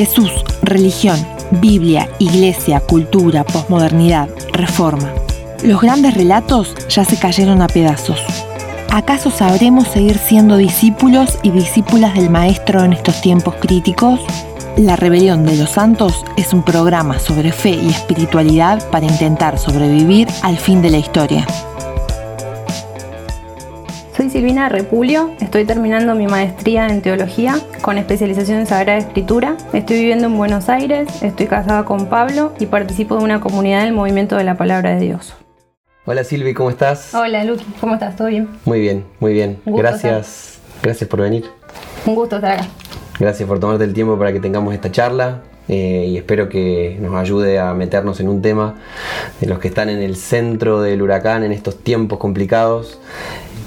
Jesús, religión, Biblia, iglesia, cultura, posmodernidad, reforma. Los grandes relatos ya se cayeron a pedazos. ¿Acaso sabremos seguir siendo discípulos y discípulas del Maestro en estos tiempos críticos? La Rebelión de los Santos es un programa sobre fe y espiritualidad para intentar sobrevivir al fin de la historia. Soy Silvina Repulio, estoy terminando mi maestría en teología con especialización en Sagrada Escritura. Estoy viviendo en Buenos Aires, estoy casada con Pablo y participo de una comunidad del movimiento de la palabra de Dios. Hola Silvi, ¿cómo estás? Hola Luqui, ¿cómo estás? ¿Todo bien? Muy bien, muy bien. Gracias, gracias por venir. Un gusto estar acá. Gracias por tomarte el tiempo para que tengamos esta charla. Eh, y espero que nos ayude a meternos en un tema de los que están en el centro del huracán en estos tiempos complicados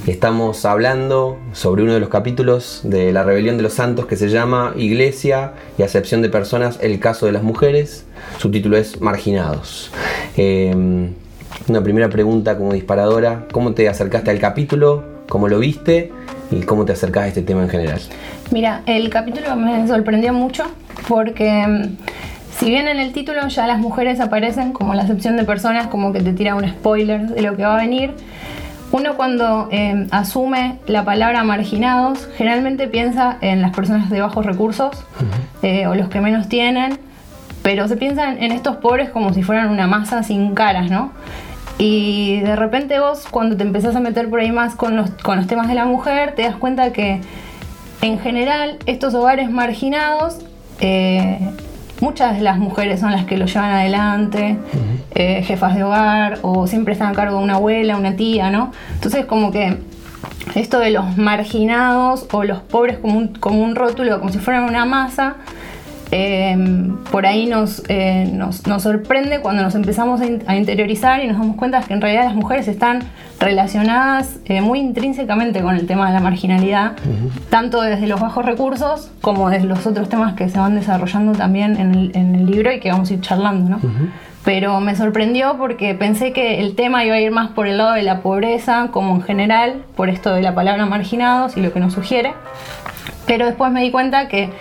Estamos hablando sobre uno de los capítulos de la rebelión de los santos que se llama Iglesia y acepción de personas, el caso de las mujeres. Su título es Marginados. Em, una primera pregunta como disparadora, ¿cómo te acercaste al capítulo? ¿Cómo lo viste? ¿Y cómo te acercas a este tema en general? Mira, el capítulo me sorprendió mucho porque em, si bien en el título ya las mujeres aparecen como la acepción de personas, como que te tira un spoiler de lo que va a venir, uno cuando em, asume la palabra marginados, generalmente piensa en las personas de bajos recursos eh, o los que menos tienen, pero se piensa en estos pobres como si fueran una masa sin caras, ¿no? Y de repente vos cuando te empezás a meter por ahí más con los, con los temas de la mujer, te das cuenta que en general estos hogares marginados eh, muchas de las mujeres son las que lo llevan adelante, eh, jefas de hogar o siempre están a cargo de una abuela, una tía, ¿no? Entonces como que esto de los marginados o los pobres como un, como un rótulo, como si fueran una masa, Em, por ahí eh, nos, nos, sorprende cuando nos empezamos a, interiorizar y nos damos cuenta que en realidad las mujeres están relacionadas eh, muy intrínsecamente con el tema de la marginalidad, tanto desde los bajos recursos como desde los otros temas que se van desarrollando también en el, libro y que vamos a ir charlando. ¿no? Pero me sorprendió porque pensé que el tema iba a ir más por el lado de la pobreza, como en general, por esto de la palabra marginados y lo que nos sugiere. Pero después me di cuenta que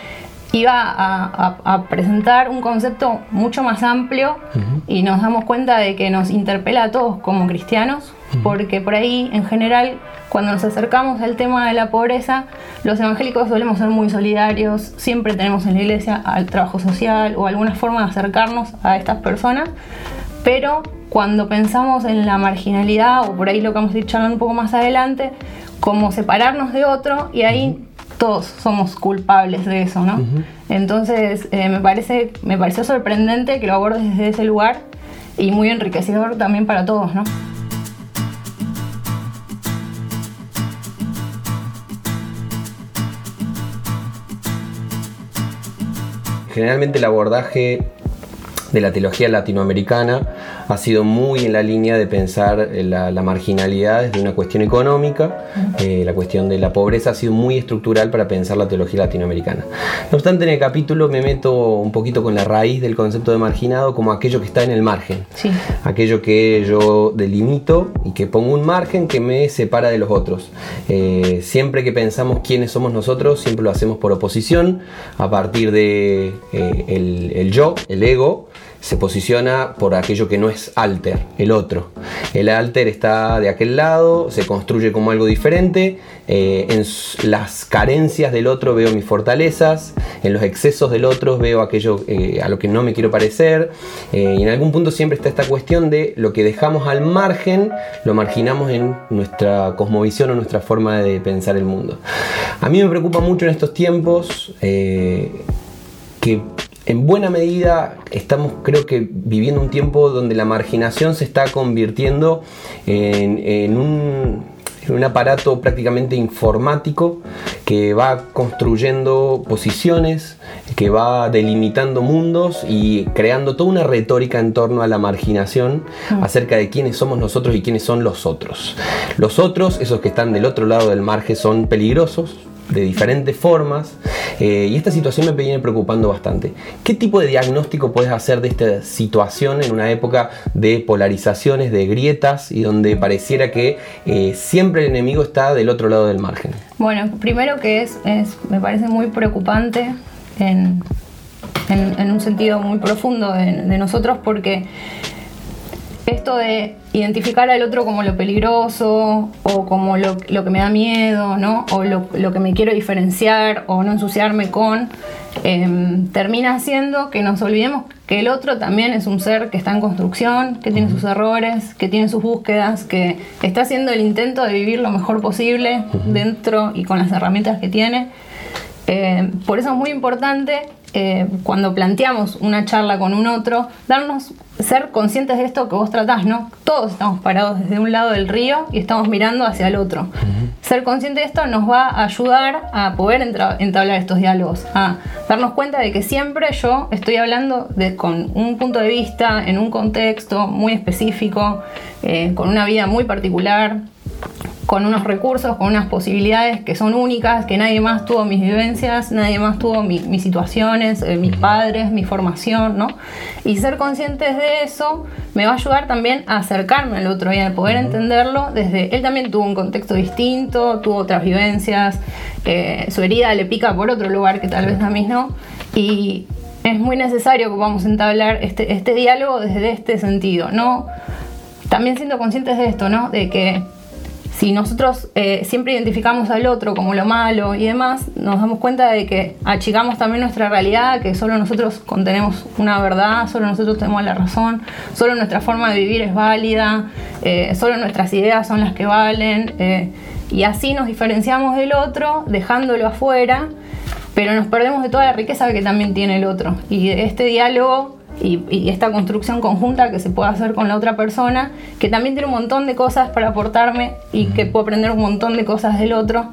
iba a, presentar un concepto mucho más amplio y nos damos cuenta de que nos interpela a todos como cristianos, porque por ahí en general cuando nos acercamos al tema de la pobreza, los evangélicos solemos ser muy solidarios, siempre tenemos en la iglesia al trabajo social o alguna forma de acercarnos a estas personas, pero cuando pensamos en la marginalidad, o por ahí lo que vamos a ir charlando un poco más adelante, como separarnos de otro y ahí todos somos culpables de eso, ¿no? Entonces eh, me, parece, me pareció sorprendente que lo abordes desde ese lugar y muy enriquecedor también para todos, ¿no? Generalmente el abordaje de la teología latinoamericana ha sido muy en la línea de pensar la, marginalidad desde una cuestión económica. Eh, la cuestión de la pobreza ha sido muy estructural para pensar la teología latinoamericana. No obstante, en el capítulo me meto un poquito con la raíz del concepto de marginado como aquello que está en el margen. Aquello que yo delimito y que pongo un margen que me separa de los otros. Eh, siempre que pensamos quiénes somos nosotros, siempre lo hacemos por oposición, a partir de eh, el yo, el ego, se posiciona por aquello que no es alter, el otro. El alter está de aquel lado, se construye como algo diferente, eh, en las carencias del otro veo mis fortalezas, en los excesos del otro veo aquello eh, a lo que no me quiero parecer, eh, y en algún punto siempre está esta cuestión de lo que dejamos al margen, lo marginamos en nuestra cosmovisión o nuestra forma de pensar el mundo. A mí me preocupa mucho en estos tiempos que en buena medida estamos creo que viviendo un tiempo donde la marginación se está convirtiendo en, un, aparato prácticamente informático que va construyendo posiciones, que va delimitando mundos y creando toda una retórica en torno a la marginación mm. acerca de quiénes somos nosotros y quiénes son los otros. Los otros, esos que están del otro lado del margen, son peligrosos, de diferentes formas eh, y esta situación me viene preocupando bastante. ¿Qué tipo de diagnóstico puedes hacer de esta situación en una época de polarizaciones, de grietas y donde pareciera que eh, siempre el enemigo está del otro lado del margen? Bueno, primero que es, es me parece muy preocupante en, en, un sentido muy profundo de nosotros porque esto de identificar al otro como lo peligroso o como lo, que me da miedo, ¿no? O lo, que me quiero diferenciar o no ensuciarme con, em, termina haciendo que nos olvidemos que el otro también es un ser que está en construcción, que tiene sus errores, que tiene sus búsquedas, que está haciendo el intento de vivir lo mejor posible dentro y con las herramientas que tiene. Em, por eso es muy importante eh, cuando planteamos una charla con un otro, darnos, ser conscientes de esto que vos tratás, ¿no? Todos estamos parados desde un lado del río y estamos mirando hacia el otro. Ser consciente de esto nos va a ayudar a poder entablar estos diálogos, a darnos cuenta de que siempre yo estoy hablando de, con un punto de vista, en un contexto muy específico, eh, con una vida muy particular, con unos recursos, con unas posibilidades que son únicas, que nadie más tuvo mis vivencias, nadie más tuvo mis situaciones, eh, mis padres, mi formación, ¿no? Y ser conscientes de eso me va a ayudar también a acercarme al otro y a poder entenderlo desde, él también tuvo un contexto distinto, tuvo otras vivencias, eh, su herida le pica por otro lugar que tal vez a mí no, y es muy necesario que vamos a entablar este, este diálogo desde este sentido, ¿no? También siendo conscientes de esto, ¿no? De que si nosotros eh, siempre identificamos al otro como lo malo y demás, nos damos cuenta de que achicamos también nuestra realidad, que solo nosotros contenemos una verdad, solo nosotros tenemos la razón, solo nuestra forma de vivir es válida, eh, solo nuestras ideas son las que valen, eh, y así nos diferenciamos del otro, dejándolo afuera, pero nos perdemos de toda la riqueza que también tiene el otro. Y este diálogo y, esta construcción conjunta que se puede hacer con la otra persona, que también tiene un montón de cosas para aportarme y que puedo aprender un montón de cosas del otro.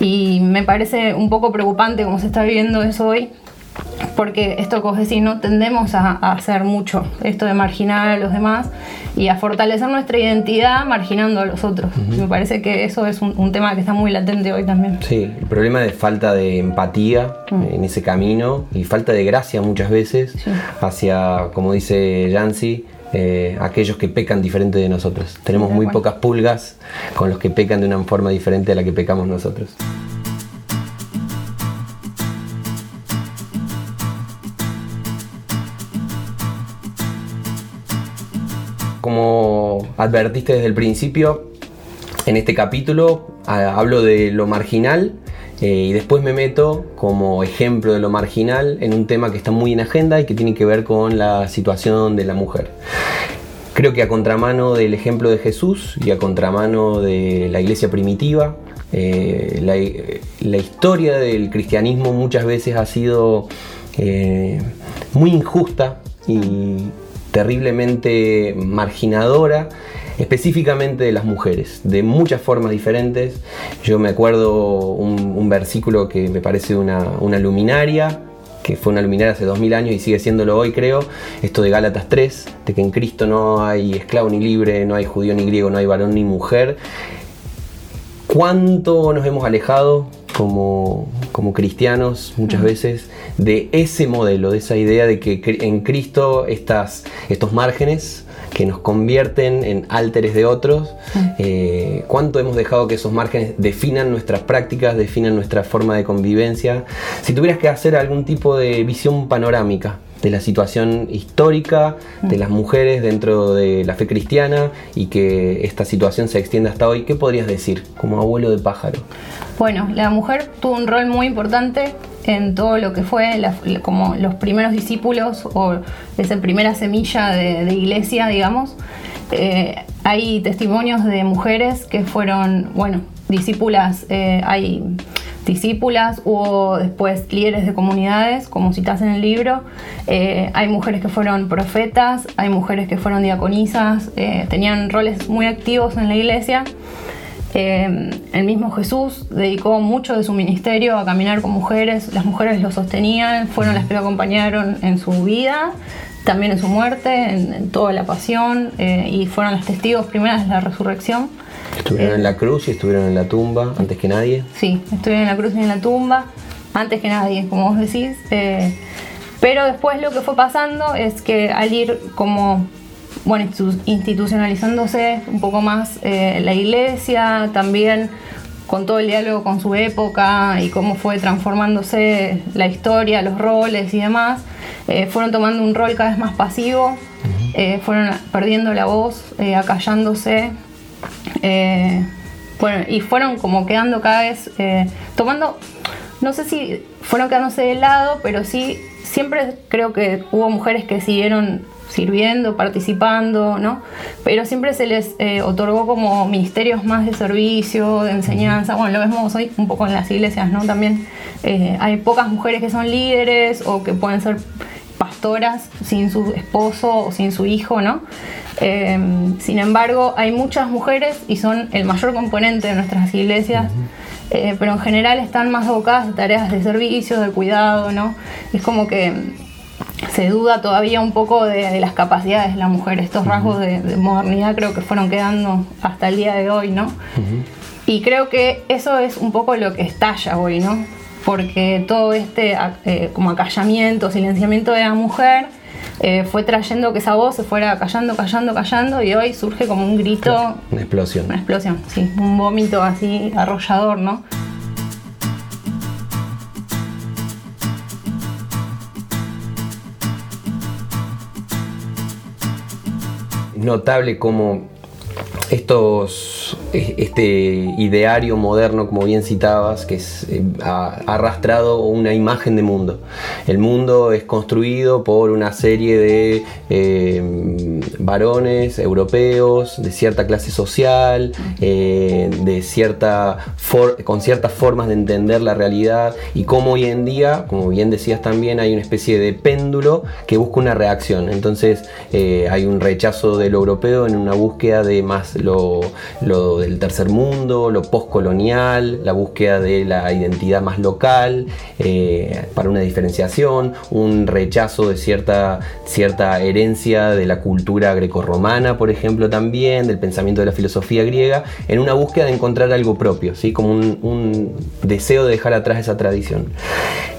Y me parece un poco preocupante cómo se está viviendo eso hoy, porque esto que vos ¿no? Tendemos a, hacer mucho, esto de marginar a los demás y a fortalecer nuestra identidad marginando a los otros. Me parece que eso es un, tema que está muy latente hoy también. Sí, el problema de falta de empatía en ese camino y falta de gracia muchas veces hacia, como dice Yancy, eh, aquellos que pecan diferente de nosotros. Tenemos muy pocas pulgas con los que pecan de una forma diferente a la que pecamos nosotros. Como advertiste desde el principio, en este capítulo hablo de lo marginal eh, y después me meto como ejemplo de lo marginal en un tema que está muy en agenda y que tiene que ver con la situación de la mujer. Creo que a contramano del ejemplo de Jesús y a contramano de la iglesia primitiva, eh, la, historia del cristianismo muchas veces ha sido eh, muy injusta y terriblemente marginadora, específicamente de las mujeres, de muchas formas diferentes. Yo me acuerdo un, versículo que me parece una, una luminaria, que fue una luminaria hace 2000 años y sigue siéndolo hoy, creo, esto de Gálatas 3, de que en Cristo no hay esclavo ni libre, no hay judío ni griego, no hay varón ni mujer. ¿Cuánto nos hemos alejado como, como cristianos muchas veces de ese modelo, de esa idea de que en Cristo estas, estos márgenes que nos convierten en álteres de otros, eh, cuánto hemos dejado que esos márgenes definan nuestras prácticas, definan nuestra forma de convivencia. Si tuvieras que hacer algún tipo de visión panorámica de la situación histórica de las mujeres dentro de la fe cristiana y que esta situación se extienda hasta hoy, ¿qué podrías decir como abuelo de pájaro? Bueno, la mujer tuvo un rol muy importante en todo lo que fue como los primeros discípulos o esa primera semilla de, iglesia, digamos. Eh, hay testimonios de mujeres que fueron, bueno, discípulas, eh, hay discípulas, hubo después líderes de comunidades, como citas en el libro. Eh, hay mujeres que fueron profetas, hay mujeres que fueron diaconisas, tenían roles muy activos en la iglesia. Eh, el mismo Jesús dedicó mucho de su ministerio a caminar con mujeres, las mujeres lo sostenían, fueron las que lo acompañaron en su vida, también en su muerte, en, toda la pasión, y fueron las testigos primeras de la resurrección. Estuvieron en la cruz y estuvieron en la tumba antes que nadie. Sí, estuvieron en la cruz y en la tumba antes que nadie, como vos decís. Eh, pero después lo que fue pasando es que al ir como, bueno, institucionalizándose un poco más eh, la iglesia, también con todo el diálogo con su época y cómo fue transformándose la historia, los roles y demás, eh, fueron tomando un rol cada vez más pasivo, eh, fueron perdiendo la voz, acallándose, bueno, y fueron como quedando cada vez, tomando, no sé si fueron quedándose de lado, pero sí, siempre creo que hubo mujeres que siguieron sirviendo, participando, ¿no? Pero siempre se les eh, otorgó como ministerios más de servicio, de enseñanza. Bueno, lo vemos hoy un poco en las iglesias, ¿no? También eh, hay pocas mujeres que son líderes o que pueden ser pastoras sin su esposo o sin su hijo, ¿no? Em, sin embargo, hay muchas mujeres y son el mayor componente de nuestras iglesias. Eh, pero en general están más abocadas a tareas de servicio, de cuidado, ¿no? Es como que se duda todavía un poco de, las capacidades de la mujer. Estos rasgos de, modernidad creo que fueron quedando hasta el día de hoy, ¿no? Y creo que eso es un poco lo que estalla hoy, ¿no? Porque todo este eh, como acallamiento, silenciamiento de la mujer eh, fue trayendo que esa voz se fuera callando, callando, callando y hoy surge como un grito. Una explosión. Una explosión, sí. Un vómito así arrollador, ¿no? Notable como estos, e, este ideario moderno, como bien citabas, que es, eh, ha, arrastrado una imagen de mundo. El mundo es construido por una serie de eh, varones europeos, de cierta clase social, eh, de cierta con ciertas formas de entender la realidad y como hoy en día, como bien decías también, hay una especie de péndulo que busca una reacción. Entonces hay un rechazo de lo europeo en una búsqueda de más lo, del tercer mundo, lo postcolonial, la búsqueda de la identidad más local, eh, para una diferenciación, un rechazo de cierta, cierta herencia de la cultura grecorromana, por ejemplo, también, del pensamiento de la filosofía griega, en una búsqueda de encontrar algo propio, ¿sí? como un, deseo de dejar atrás esa tradición.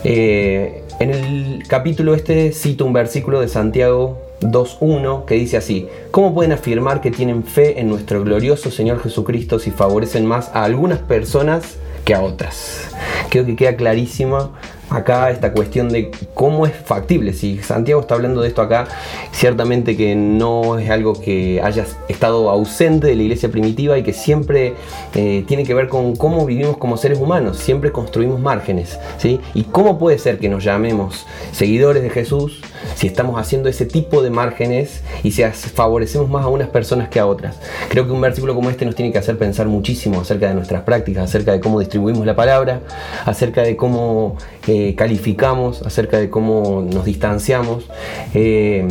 Eh, en el capítulo este cito un versículo de Santiago 2.1 que dice así, ¿cómo pueden afirmar que tienen fe en nuestro glorioso Señor Jesucristo si favorecen más a algunas personas que a otras? Creo que queda clarísima acá esta cuestión de cómo es factible. Si Santiago está hablando de esto acá, ciertamente que no es algo que haya estado ausente de la iglesia primitiva y que siempre eh, tiene que ver con cómo vivimos como seres humanos, siempre construimos márgenes. ¿sí? ¿Y cómo puede ser que nos llamemos seguidores de Jesús si estamos haciendo ese tipo de márgenes y si favorecemos más a unas personas que a otras? Creo que un versículo como este nos tiene que hacer pensar muchísimo acerca de nuestras prácticas, acerca de cómo distribuimos la palabra, acerca de cómo... Eh, calificamos, acerca de cómo nos distanciamos. Eh,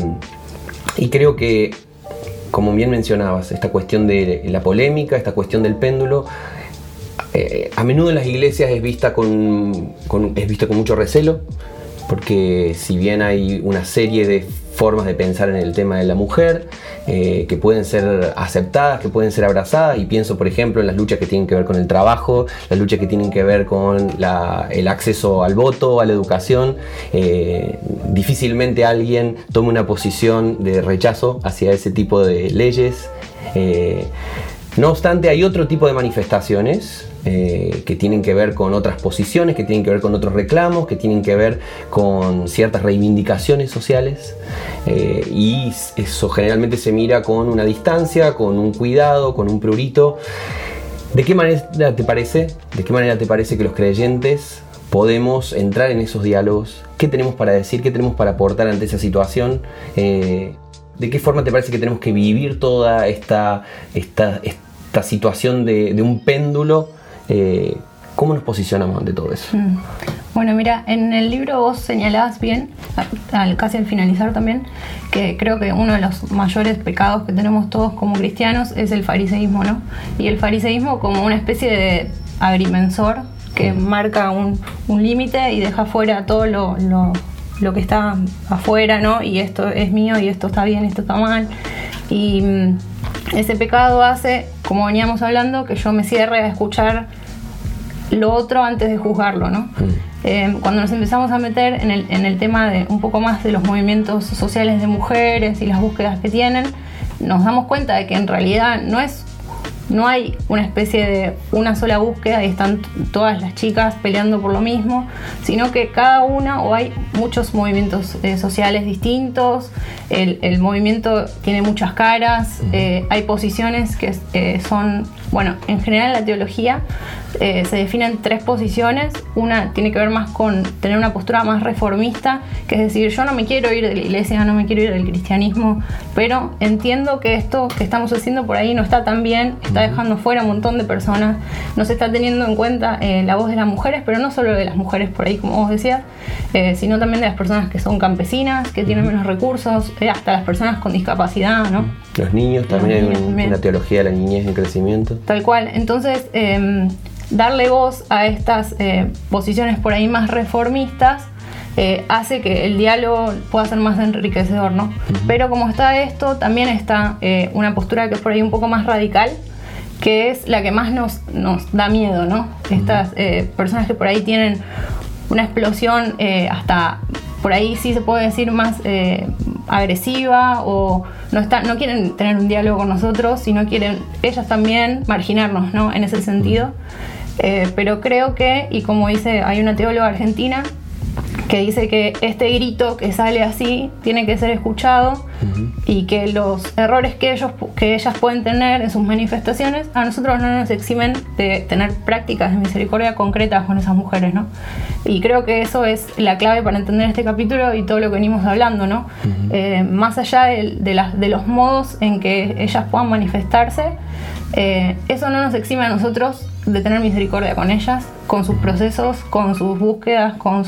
y creo que, como bien mencionabas, esta cuestión de la polémica, esta cuestión del péndulo, eh, a menudo en las iglesias es vista con, es vista con mucho recelo, porque si bien hay una serie de formas de pensar en el tema de la mujer, eh, que pueden ser aceptadas, que pueden ser abrazadas, y pienso por ejemplo en las luchas que tienen que ver con el trabajo, las luchas que tienen que ver con el acceso al voto, a la educación. Eh, difícilmente alguien tome una posición de rechazo hacia ese tipo de leyes. Eh, no obstante, hay otro tipo de manifestaciones eh, que tienen que ver con otras posiciones, que tienen que ver con otros reclamos, que tienen que ver con ciertas reivindicaciones sociales eh, y eso generalmente se mira con una distancia, con un cuidado, con un prurito. ¿De qué manera te parece? ¿De qué manera te parece que los creyentes podemos entrar en esos diálogos? ¿Qué tenemos para decir? ¿Qué tenemos para aportar ante esa situación? Eh, ¿De qué forma te parece que tenemos que vivir toda esta, esta, esta situación de, de un péndulo eh, ¿Cómo nos posicionamos ante todo eso? Mm. Bueno, mira, en el libro vos señalabas bien, casi al finalizar también, que creo que uno de los mayores pecados que tenemos todos como cristianos es el fariseísmo, ¿no? Y el fariseísmo como una especie de agrimensor que mm. marca un, límite y deja fuera todo lo, lo, que está afuera, ¿no? Y esto es mío y esto está bien, esto está mal. Y mm, ese pecado hace, como veníamos hablando, que yo me cierre a escuchar lo otro antes de juzgarlo, ¿no? Mm. Eh, cuando nos empezamos a meter en el, en el, tema de un poco más de los movimientos sociales de mujeres y las búsquedas que tienen, nos damos cuenta de que en realidad no es no hay una especie de una sola búsqueda y están todas las chicas peleando por lo mismo, sino que cada una o hay muchos movimientos eh, sociales distintos, el, movimiento tiene muchas caras, eh, hay posiciones que eh, son, bueno, en general en la teología se definen tres posiciones, una tiene que ver más con tener una postura más reformista, que es decir, yo no me quiero ir de la iglesia, no me quiero ir del cristianismo, pero entiendo que esto que estamos haciendo por ahí no está tan bien, está dejando fuera un montón de personas, no se está teniendo en cuenta eh, la voz de las mujeres, pero no solo de las mujeres por ahí, como vos decías, eh, sino también de las personas que son campesinas, que tienen menos recursos, eh, hasta las personas con discapacidad, ¿no? Los niños también, en la teología de la niñez en crecimiento. Tal cual, entonces em, darle voz a estas posiciones por ahí más reformistas, hace que el diálogo pueda ser más enriquecedor, ¿no? Pero como está esto, también está una postura que es por ahí un poco más radical, que es la que más nos, nos da miedo, ¿no? Estas eh, personas que por ahí tienen una explosión eh, hasta por ahí sí se puede decir más eh, agresiva o no, está, no quieren tener un diálogo con nosotros, sino quieren ellas también marginarnos, ¿no? En ese sentido. pero creo que, y como dice, hay una teóloga argentina que dice que este grito que sale así tiene que ser escuchado y que los errores que, ellos, que ellas pueden tener en sus manifestaciones a nosotros no nos eximen de tener prácticas de misericordia concretas con esas mujeres, ¿no? Y creo que eso es la clave para entender este capítulo y todo lo que venimos hablando, ¿no? Eh, más allá de, de, los modos en que ellas puedan manifestarse, eh, eso no nos exime a nosotros de tener misericordia con ellas, con sus procesos, con sus búsquedas, con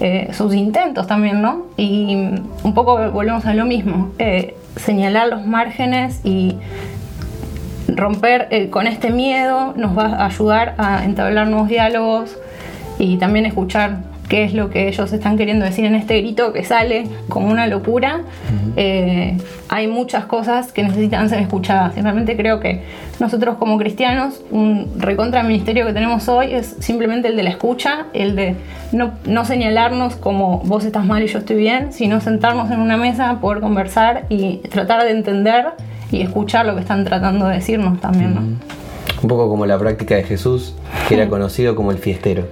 eh, sus intentos también, ¿no? Y un poco volvemos a lo mismo, eh, señalar los márgenes y romper eh, con este miedo nos va a ayudar a entablar nuevos diálogos y también escuchar qué es lo que ellos están queriendo decir en este grito que sale como una locura. Eh, hay muchas cosas que necesitan ser escuchadas. Y realmente creo que nosotros como cristianos, un recontra ministerio que tenemos hoy es simplemente el de la escucha, el de no, no señalarnos como vos estás mal y yo estoy bien, sino sentarnos en una mesa, poder conversar y tratar de entender y escuchar lo que están tratando de decirnos también. ¿no? Un poco como la práctica de Jesús, que era conocido como el fiestero.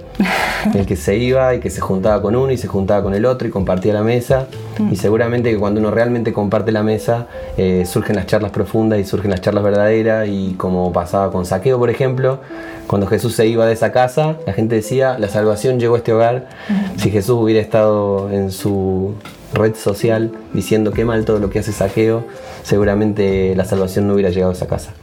El que se iba y que se juntaba con uno y se juntaba con el otro y compartía la mesa. Y seguramente que cuando uno realmente comparte la mesa, eh, surgen las charlas profundas y surgen las charlas verdaderas. Y como pasaba con Saqueo, por ejemplo, cuando Jesús se iba de esa casa, la gente decía, la salvación llegó a este hogar. Si Jesús hubiera estado en su red social diciendo qué mal todo lo que hace Saqueo, seguramente la salvación no hubiera llegado a esa casa.